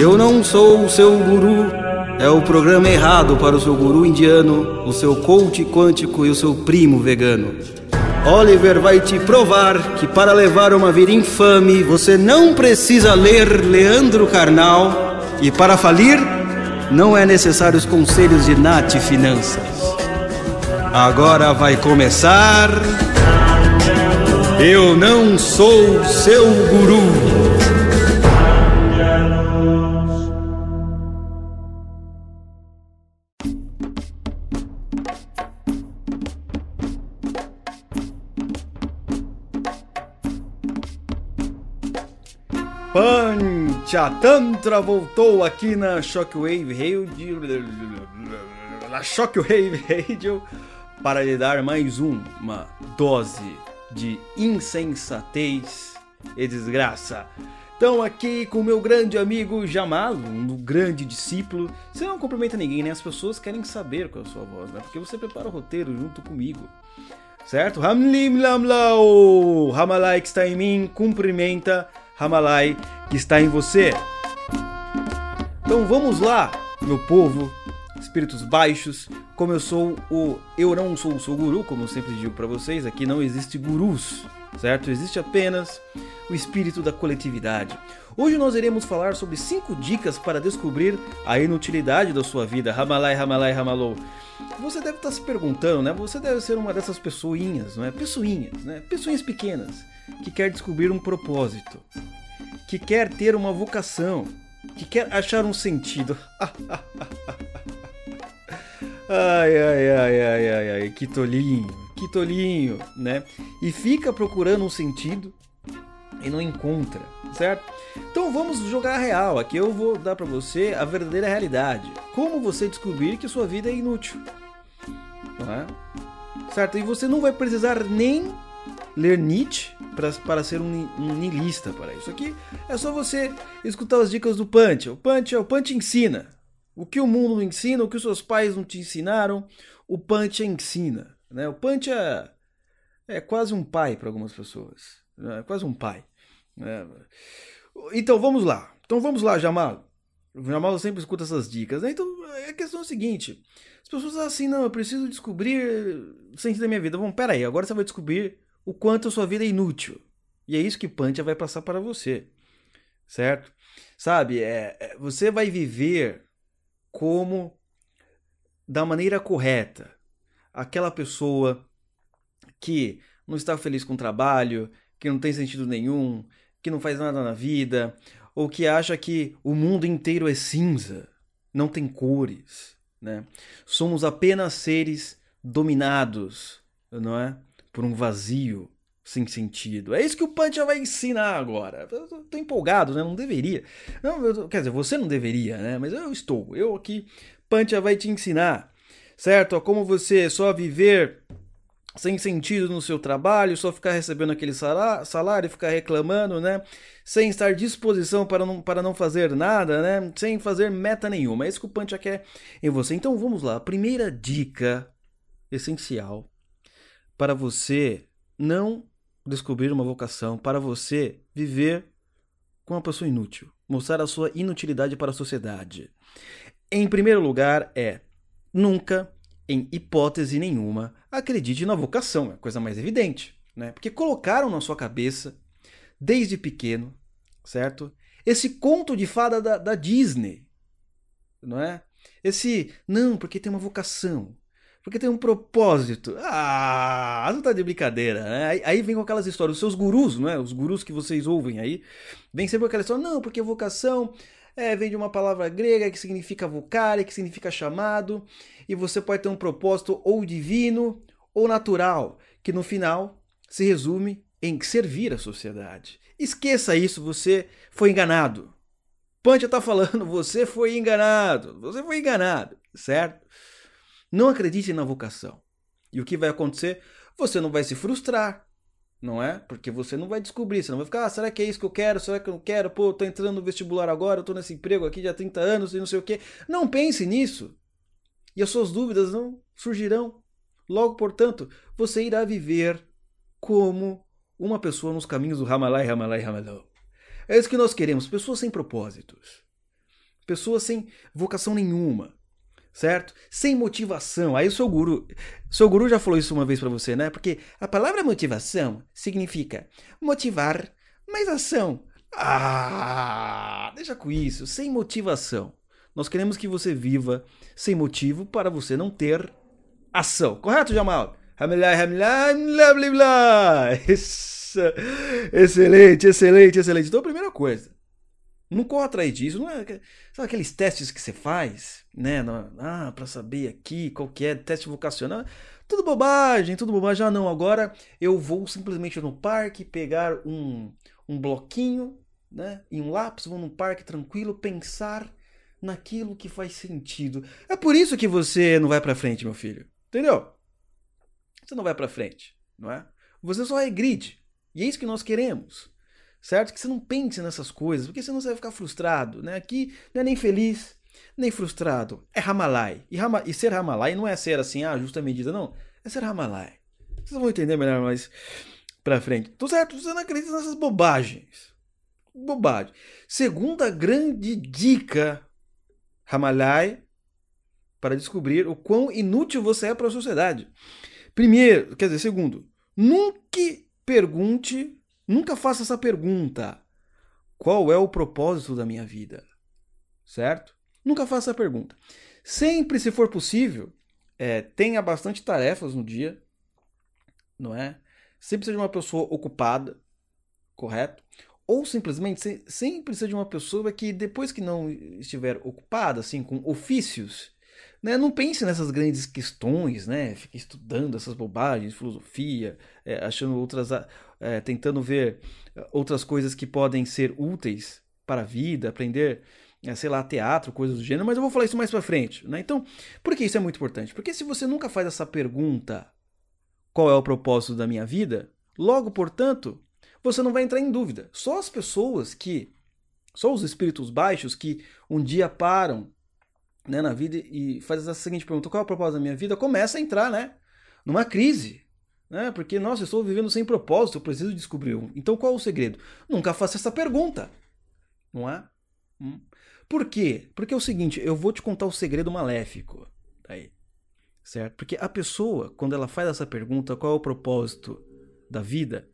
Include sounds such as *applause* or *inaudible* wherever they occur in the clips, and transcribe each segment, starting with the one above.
Eu não sou o seu guru. É o programa errado para o seu guru indiano, o seu coach quântico e o seu primo vegano. Oliver vai te provar que para levar uma vida infame você não precisa ler Leandro Carnal e para falir não é necessário os conselhos de Nath Finanças. Agora vai começar. Eu não sou seu guru. Panchatantra voltou aqui na Shockwave Radio, na Shockwave Radio para lhe dar mais uma dose de insensatez e desgraça. Então aqui com meu grande amigo Jamal, um grande discípulo. Você não cumprimenta ninguém, né? As pessoas querem saber qual é a sua voz, né? Porque você prepara o roteiro junto comigo. Certo? Hamlim Lamlau! Hamalai que está em mim, cumprimenta Hamalai que está em você. Então vamos lá, meu povo, espíritos baixos. Como eu sou o eu não sou o guru, como eu sempre digo para vocês, aqui não existe gurus, certo? Existe apenas o espírito da coletividade. Hoje nós iremos falar sobre 5 dicas para descobrir a inutilidade da sua vida. Ramalai, Ramalai, Ramalou. Você deve estar se perguntando, né? Você deve ser uma dessas pessoinhas, não é? Pessoinhas, né? Pessoinhas pequenas que quer descobrir um propósito, que quer ter uma vocação, que quer achar um sentido. *laughs* ai, ai, ai, ai, ai, ai, que tolinho, que tolinho, né? E fica procurando um sentido e não encontra, certo? Então vamos jogar a real. Aqui eu vou dar para você a verdadeira realidade. Como você descobrir que sua vida é inútil, não é? Certo? E você não vai precisar nem ler Nietzsche pra, para ser um, um niilista para isso aqui. É só você escutar as dicas do Punch. O Punch, o Punch ensina. O que o mundo não ensina, o que os seus pais não te ensinaram, o Punch ensina. Né? O Punch é, é quase um pai para algumas pessoas. Né? É quase um pai. Né? Então vamos lá. Então vamos lá, Jamal. O Jamal sempre escuta essas dicas. Né? Então a questão é a seguinte: as pessoas assim, não, eu preciso descobrir o sentido da minha vida. Bom, peraí, agora você vai descobrir o quanto a sua vida é inútil. E é isso que Pantia vai passar para você. Certo? Sabe, é, é, você vai viver como da maneira correta. Aquela pessoa que não está feliz com o trabalho, que não tem sentido nenhum, que não faz nada na vida, ou que acha que o mundo inteiro é cinza, não tem cores, né? Somos apenas seres dominados, não é? por um vazio sem sentido. É isso que o Pancha vai ensinar agora. Eu tô empolgado, né? Não deveria. Não, eu, quer dizer, você não deveria, né? Mas eu estou. Eu aqui, Pancha vai te ensinar, certo? Como você só viver sem sentido no seu trabalho, só ficar recebendo aquele salário ficar reclamando, né? Sem estar disposição para não, para não fazer nada, né? Sem fazer meta nenhuma. É isso que o Pancha quer em você. Então vamos lá. A primeira dica essencial para você não descobrir uma vocação, para você viver com uma pessoa inútil, mostrar a sua inutilidade para a sociedade. Em primeiro lugar, é nunca, em hipótese nenhuma, acredite na vocação, é a coisa mais evidente, né? Porque colocaram na sua cabeça, desde pequeno, certo? Esse conto de fada da, da Disney, não é? Esse, não, porque tem uma vocação, porque tem um propósito. Ah, não tá de brincadeira, né? Aí, aí, vem com aquelas histórias, os seus gurus, não é? Os gurus que vocês ouvem aí, vem sempre com aquela história, não, porque vocação é, vem de uma palavra grega que significa vocare, que significa chamado, e você pode ter um propósito ou divino ou natural, que no final se resume em servir a sociedade. Esqueça isso, você foi enganado. Pancha tá falando, você foi enganado, você foi enganado, certo? Não acredite na vocação. E o que vai acontecer? Você não vai se frustrar, não é? Porque você não vai descobrir, você não vai ficar, ah, será que é isso que eu quero? Será que eu não quero? Pô, eu tô entrando no vestibular agora, eu tô nesse emprego aqui já há 30 anos e não sei o quê. Não pense nisso. E as suas dúvidas não surgirão. Logo, portanto, você irá viver como uma pessoa nos caminhos do Ramalai, Ramalai, Ramalai. É isso que nós queremos, pessoas sem propósitos. pessoas sem vocação nenhuma, certo? Sem motivação. Aí o seu guru, seu guru já falou isso uma vez para você, né? Porque a palavra motivação significa motivar mais ação. Ah, deixa com isso, sem motivação. Nós queremos que você viva sem motivo para você não ter ação. Correto, Jamal? *laughs* Excelente, excelente, excelente. Então, a primeira coisa, não corra atrás disso. Não é, sabe aqueles testes que você faz, né? Ah, para saber aqui qual que é, teste vocacional. Tudo bobagem, tudo bobagem. Ah, não, agora eu vou simplesmente no parque pegar um, um bloquinho, né? E um lápis, vou no parque tranquilo pensar naquilo que faz sentido. É por isso que você não vai para frente, meu filho. Entendeu? Você não vai para frente, não é? Você só regride. E é isso que nós queremos. Certo? Que você não pense nessas coisas, porque senão você vai ficar frustrado, né? Aqui não é nem feliz, nem frustrado. É Ramalai. E, Rama, e ser Ramalai não é ser assim, ah, justa medida, não. É ser Ramalai. Vocês vão entender melhor mais pra frente. Tô certo? Você não acredita nessas bobagens. Bobagem. Segunda grande dica Ramalhai para descobrir o quão inútil você é para a sociedade. Primeiro, quer dizer, segundo, nunca pergunte, nunca faça essa pergunta: qual é o propósito da minha vida? Certo? Nunca faça essa pergunta. Sempre, se for possível, é, tenha bastante tarefas no dia, não é? Sempre seja uma pessoa ocupada, correto? ou simplesmente sempre de uma pessoa que depois que não estiver ocupada assim com ofícios, né, não pense nessas grandes questões, né, fique estudando essas bobagens, filosofia, é, achando outras, é, tentando ver outras coisas que podem ser úteis para a vida, aprender, é, sei lá, teatro, coisas do gênero, mas eu vou falar isso mais para frente, né? Então, por que isso é muito importante? Porque se você nunca faz essa pergunta, qual é o propósito da minha vida? Logo, portanto, você não vai entrar em dúvida. Só as pessoas que, só os espíritos baixos que um dia param né, na vida e fazem a seguinte pergunta: qual é o propósito da minha vida? Começa a entrar, né? Numa crise. Né? Porque, nossa, eu estou vivendo sem propósito, eu preciso descobrir um. Então qual é o segredo? Nunca faça essa pergunta. Não é? Hum. Por quê? Porque é o seguinte, eu vou te contar o segredo maléfico. Aí. Certo? Porque a pessoa, quando ela faz essa pergunta, qual é o propósito da vida?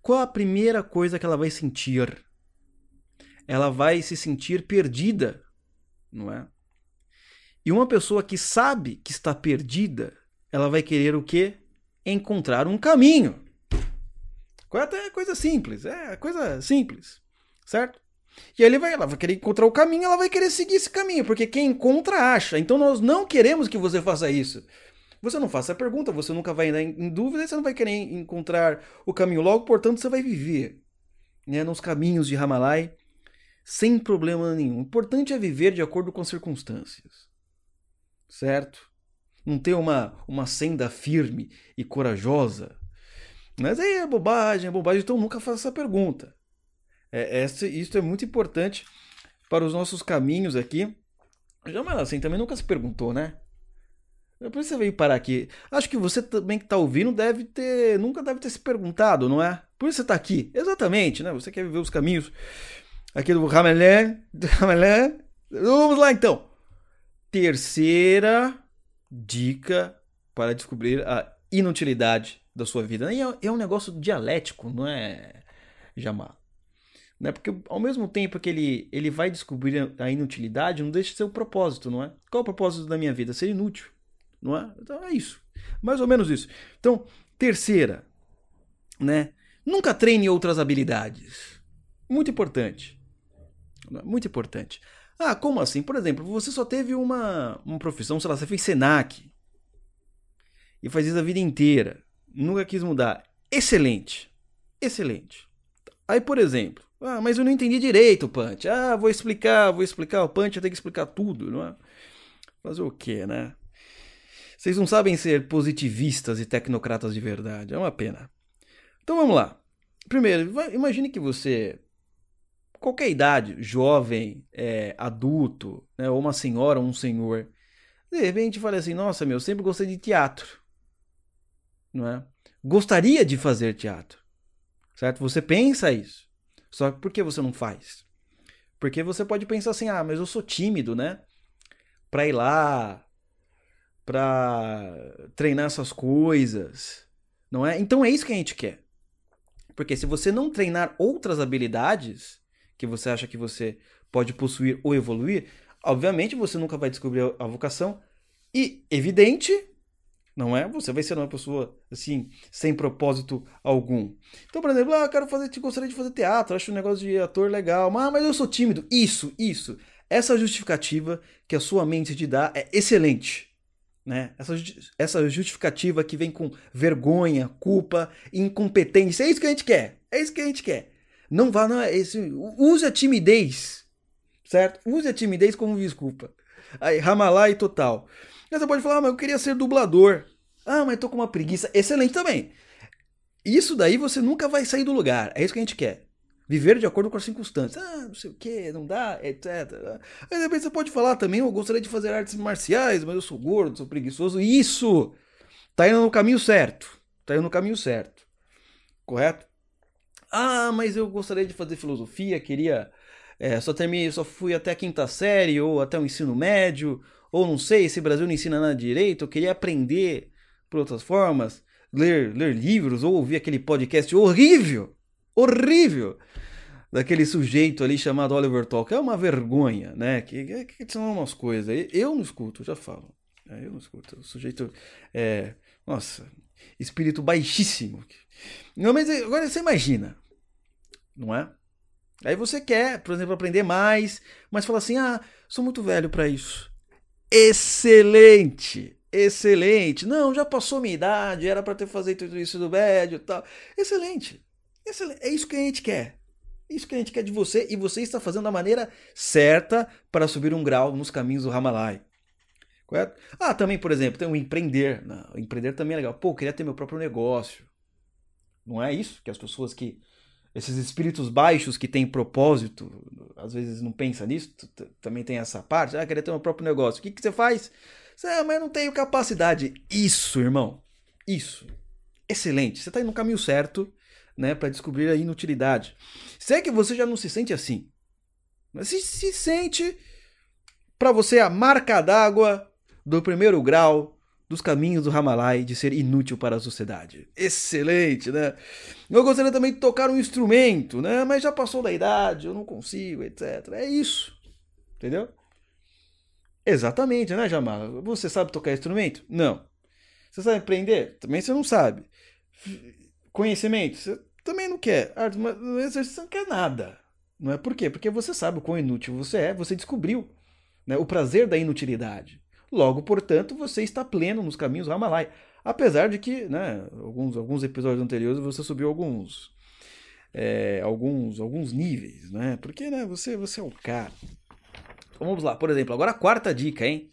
Qual a primeira coisa que ela vai sentir? Ela vai se sentir perdida, não é? E uma pessoa que sabe que está perdida, ela vai querer o quê? Encontrar um caminho. É até coisa simples, é coisa simples, certo? E aí ele vai, ela vai querer encontrar o caminho, ela vai querer seguir esse caminho, porque quem encontra acha. Então nós não queremos que você faça isso. Você não faça a pergunta, você nunca vai entrar em dúvida, você não vai querer encontrar o caminho logo, portanto você vai viver né, nos caminhos de Ramalai sem problema nenhum. O importante é viver de acordo com as circunstâncias. Certo? Não ter uma, uma senda firme e corajosa. Mas aí é bobagem, é bobagem, então nunca faça essa pergunta. É, essa, isso é muito importante para os nossos caminhos aqui. Já, mas assim, também nunca se perguntou, né? Por isso você veio parar aqui. Acho que você também que está ouvindo deve ter. Nunca deve ter se perguntado, não é? Por isso você está aqui. Exatamente, né? Você quer viver os caminhos aqui do Ramelé. Ramelé. Vamos lá então. Terceira dica para descobrir a inutilidade da sua vida. E é, é um negócio dialético, não é, Jamal? Né? Porque ao mesmo tempo que ele, ele vai descobrir a inutilidade, não deixa de ser o propósito, não é? Qual é o propósito da minha vida? Ser inútil não é? Então é isso. Mais ou menos isso. Então, terceira, né? Nunca treine outras habilidades. Muito importante. Muito importante. Ah, como assim? Por exemplo, você só teve uma, uma profissão, sei lá, você fez Senac. E faz isso a vida inteira. Nunca quis mudar. Excelente. Excelente. Aí, por exemplo, ah, mas eu não entendi direito, Punch. Ah, vou explicar, vou explicar. O Punch tem que explicar tudo, não é? Fazer o quê, né? Vocês não sabem ser positivistas e tecnocratas de verdade. É uma pena. Então vamos lá. Primeiro, imagine que você, qualquer idade, jovem, é, adulto, né, ou uma senhora um senhor, de repente fala assim: Nossa, meu, sempre gostei de teatro. Não é? Gostaria de fazer teatro. Certo? Você pensa isso. Só que por que você não faz? Porque você pode pensar assim: "Ah, mas eu sou tímido, né? Para ir lá, para treinar essas coisas, não é? Então é isso que a gente quer. Porque se você não treinar outras habilidades que você acha que você pode possuir ou evoluir, obviamente você nunca vai descobrir a vocação e evidente, não é? Você vai ser uma pessoa assim, sem propósito algum. Então, por exemplo, ah, eu quero fazer, gostaria de fazer teatro, acho um negócio de ator legal, mas, mas eu sou tímido. Isso, isso. Essa justificativa que a sua mente te dá é excelente. Né? Essa, essa justificativa que vem com vergonha, culpa, incompetência. É isso que a gente quer. É isso que a gente quer. Não vá, não é esse. Use a timidez, certo? Use a timidez como desculpa. Aí, Ramalai total. Aí você pode falar, ah, mas eu queria ser dublador. Ah, mas tô com uma preguiça. Excelente também. Isso daí você nunca vai sair do lugar. É isso que a gente quer. Viver de acordo com as circunstâncias. Ah, não sei o que, não dá, etc. Aí depois você pode falar também, eu gostaria de fazer artes marciais, mas eu sou gordo, sou preguiçoso. Isso! Tá indo no caminho certo. Tá indo no caminho certo. Correto? Ah, mas eu gostaria de fazer filosofia, queria. É, só terminei, só fui até a quinta série, ou até o ensino médio, ou não sei, se Brasil não ensina nada direito, eu queria aprender por outras formas, ler, ler livros, ou ouvir aquele podcast horrível, horrível daquele sujeito ali chamado Oliver Talk. É uma vergonha, né? Que, que, que são umas coisas. Eu não escuto, já falo. É, eu não escuto. O sujeito é. Nossa, espírito baixíssimo. Não, mas agora você imagina, não é? Aí você quer, por exemplo, aprender mais, mas fala assim: ah, sou muito velho para isso. Excelente! Excelente! Não, já passou minha idade, era para ter feito tudo isso do médio e tal. Excelente! Excelente! É isso que a gente quer. Isso que a gente quer de você e você está fazendo da maneira certa para subir um grau nos caminhos do Ramalai. Correto? Ah, também, por exemplo, tem o empreender. Não, empreender também é legal. Pô, eu queria ter meu próprio negócio. Não é isso que as pessoas que. Esses espíritos baixos que têm propósito, às vezes não pensam nisso, também tem essa parte. Ah, queria ter meu próprio negócio. O que, que você faz? Você, ah, mas não tenho capacidade. Isso, irmão. Isso. Excelente. Você está indo no caminho certo né, para descobrir a inutilidade. Se é que você já não se sente assim, mas se, se sente para você a marca d'água do primeiro grau dos caminhos do Ramalai de ser inútil para a sociedade. Excelente, né? Eu gostaria também de tocar um instrumento, né? Mas já passou da idade, eu não consigo, etc. É isso. Entendeu? Exatamente, né, Jamal? Você sabe tocar instrumento? Não. Você sabe aprender? Também você não sabe. Conhecimento? Você também não quer. Arte, mas você não quer nada. Não é por quê? Porque você sabe o quão inútil você é, você descobriu né, o prazer da inutilidade. Logo, portanto, você está pleno nos caminhos Ramalai. Apesar de que, né, alguns, alguns episódios anteriores você subiu alguns é, alguns alguns níveis, né? Porque, né, você você é o cara. Então, vamos lá, por exemplo, agora a quarta dica, hein?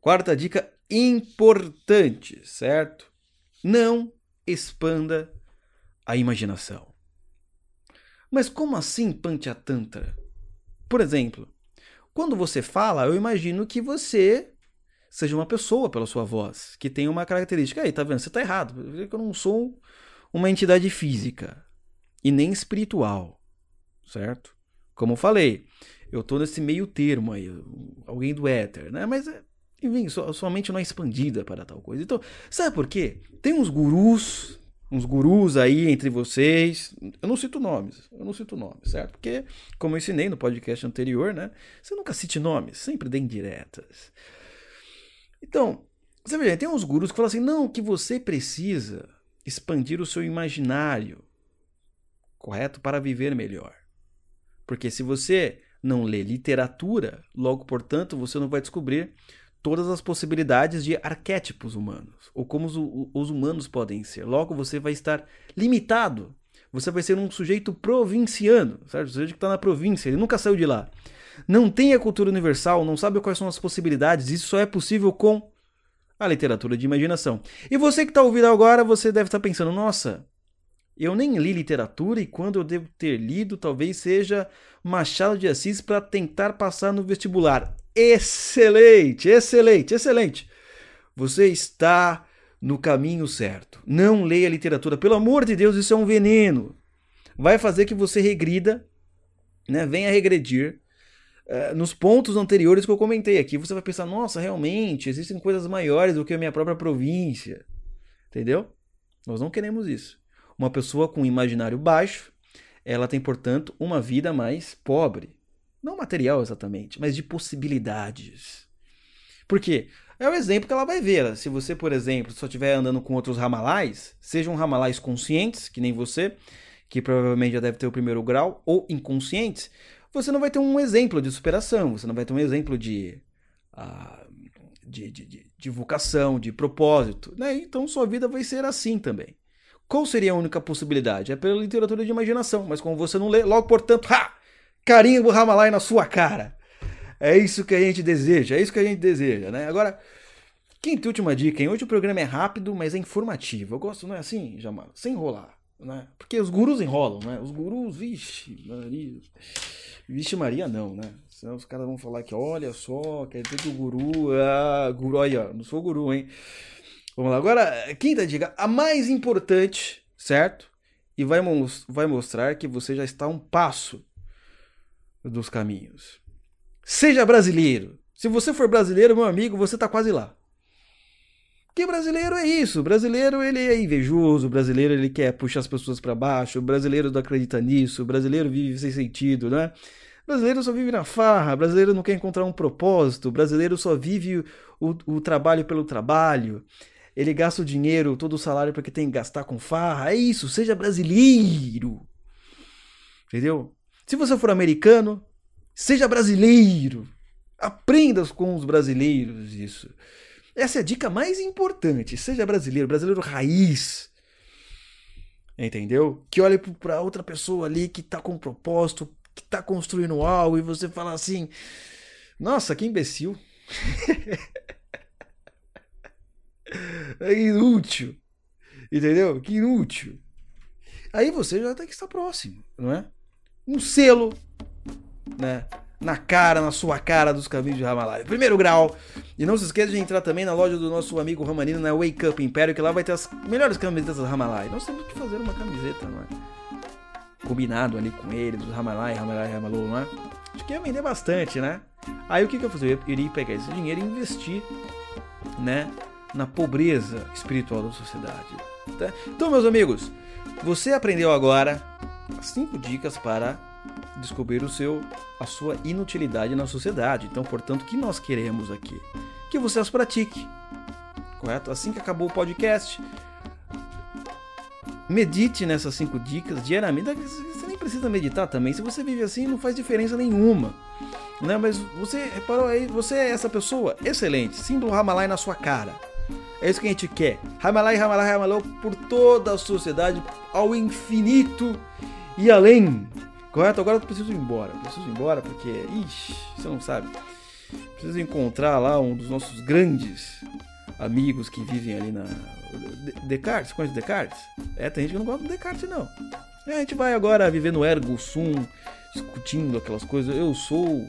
Quarta dica importante, certo? Não expanda a imaginação. Mas como assim Panchatantra? Por exemplo, quando você fala, eu imagino que você seja uma pessoa pela sua voz, que tem uma característica. Aí, tá vendo? Você tá errado. Eu não sou uma entidade física e nem espiritual, certo? Como eu falei, eu tô nesse meio termo aí, alguém do éter, né? Mas, enfim, sua mente não é expandida para tal coisa. Então, sabe por quê? Tem uns gurus uns gurus aí entre vocês. Eu não cito nomes, eu não cito nomes, certo? Porque, como eu ensinei no podcast anterior, né? Você nunca cite nomes, sempre dê indiretas. Então, você vê, tem uns gurus que falam assim: não, que você precisa expandir o seu imaginário, correto? Para viver melhor. Porque se você não lê literatura, logo, portanto, você não vai descobrir todas as possibilidades de arquétipos humanos, ou como os, os, humanos podem ser. Logo, você vai estar limitado. Você vai ser um sujeito provinciano, certo? Um sujeito que está na província, ele nunca saiu de lá. Não tem a cultura universal, não sabe quais são as possibilidades, isso só é possível com a literatura de imaginação. E você que está ouvindo agora, você deve estar tá pensando, nossa, eu nem li literatura e quando eu devo ter lido, talvez seja Machado de Assis para tentar passar no vestibular. Excelente, excelente, excelente. Você está no caminho certo. Não leia literatura. Pelo amor de Deus, isso é um veneno. Vai fazer que você regrida, né? venha regredir uh, nos pontos anteriores que eu comentei aqui. Você vai pensar, nossa, realmente, existem coisas maiores do que a minha própria província. Entendeu? Nós não queremos isso. Uma pessoa com imaginário baixo, ela tem, portanto, uma vida mais pobre. Não material exatamente, mas de possibilidades. Por quê? É o exemplo que ela vai ver. Se você, por exemplo, só estiver andando com outros ramalais, sejam ramalais conscientes, que nem você, que provavelmente já deve ter o primeiro grau, ou inconscientes, você não vai ter um exemplo de superação, você não vai ter um exemplo de, uh, de, de, de, de, vocação, de propósito. Né? Então sua vida vai ser assim também. Qual seria a única possibilidade? É pela literatura de imaginação, mas como você não lê, logo, portanto, ha! Carimbo Ramalai na sua cara. É isso que a gente deseja, é isso que a gente deseja, né? Agora, quinta e última dica, hein? Hoje o programa é rápido, mas é informativo. Eu gosto, não é assim, Jamal? Sem enrolar, né? Porque os gurus enrolam, né? Os gurus, vixe, Maria. Vixe Maria não, né? Senão os caras vão falar que, olha só, quer dizer que o guru, ah, guru, olha, não sou guru, hein? Vamos lá, agora, quinta dica, a mais importante, certo? E vai, vai mostrar que você já está um passo dos caminhos. Seja brasileiro. Se você for brasileiro, meu amigo, você tá quase lá. Porque brasileiro é isso. Brasileiro ele é invejoso, brasileiro ele quer puxar as pessoas para baixo, o brasileiro não acredita nisso, o brasileiro vive sem sentido, né? brasileiro só vive na farra, brasileiro não quer encontrar um propósito, brasileiro só vive o, o trabalho pelo trabalho. Ele gasta o dinheiro, todo o salário porque tem que gastar com farra. É isso, seja brasileiro. Entendeu? Se você for americano, Seja brasileiro. Aprenda com os brasileiros isso. Essa é a dica mais importante. Seja brasileiro, brasileiro raiz. Entendeu? Que olhe para outra pessoa ali que tá com um propósito, que tá construindo algo e você fala assim: "Nossa, que imbecil". *laughs* é inútil. Entendeu? Que inútil. Aí você já tem que estar próximo, não é? Um selo né? Na cara, na sua cara dos caminhos de Ramalai. Primeiro grau. E não se esqueça de entrar também na loja do nosso amigo Ramanino, na Wake Up Império, que lá vai ter as melhores camisetas do Ramalai. Nós temos que fazer uma camiseta, não é? Combinado ali com ele, dos Ramalai, Ramalai, Ramalou, não é? Acho que ia vender bastante, né? Aí o que, que eu fazer? Eu iria pegar esse dinheiro e investir, né? Na pobreza espiritual da sociedade. Tá? Então, meus amigos, você aprendeu agora 5 dicas para descobrir o seu, a sua inutilidade na sociedade. Então, portanto, o que nós queremos aqui? Que você as pratique. Correto? Assim que acabou o podcast, medite nessas cinco dicas diariamente. Você nem precisa meditar também. Se você vive assim, não faz diferença nenhuma. Né? Mas você reparou aí, você é essa pessoa excelente. Símbolo Ramalai na sua cara. É isso que a gente quer. Ramalai, Ramalai, Ramalai por toda a sociedade, ao infinito e além. Correto? Agora eu preciso ir embora. Preciso ir embora porque, ixi, você não sabe. Preciso encontrar lá um dos nossos grandes amigos que vivem ali na. Descartes, conhece Descartes? É, tem gente que não gosta do Descartes, não. É, a gente vai agora viver no ergo sum, discutindo aquelas coisas. Eu sou.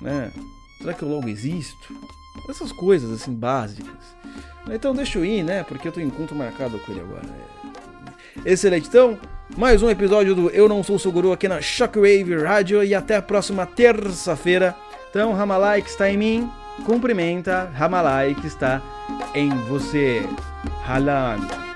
Né? Será que eu logo existo? Essas coisas assim básicas. Então deixa eu ir, né? Porque eu tenho encontro marcado com ele agora. Excelente. Então, mais um episódio do Eu Não Sou Suguru aqui na Shockwave Radio e até a próxima terça-feira. Então, Ramalai que está em mim, cumprimenta Ramalai que está em você. Halan.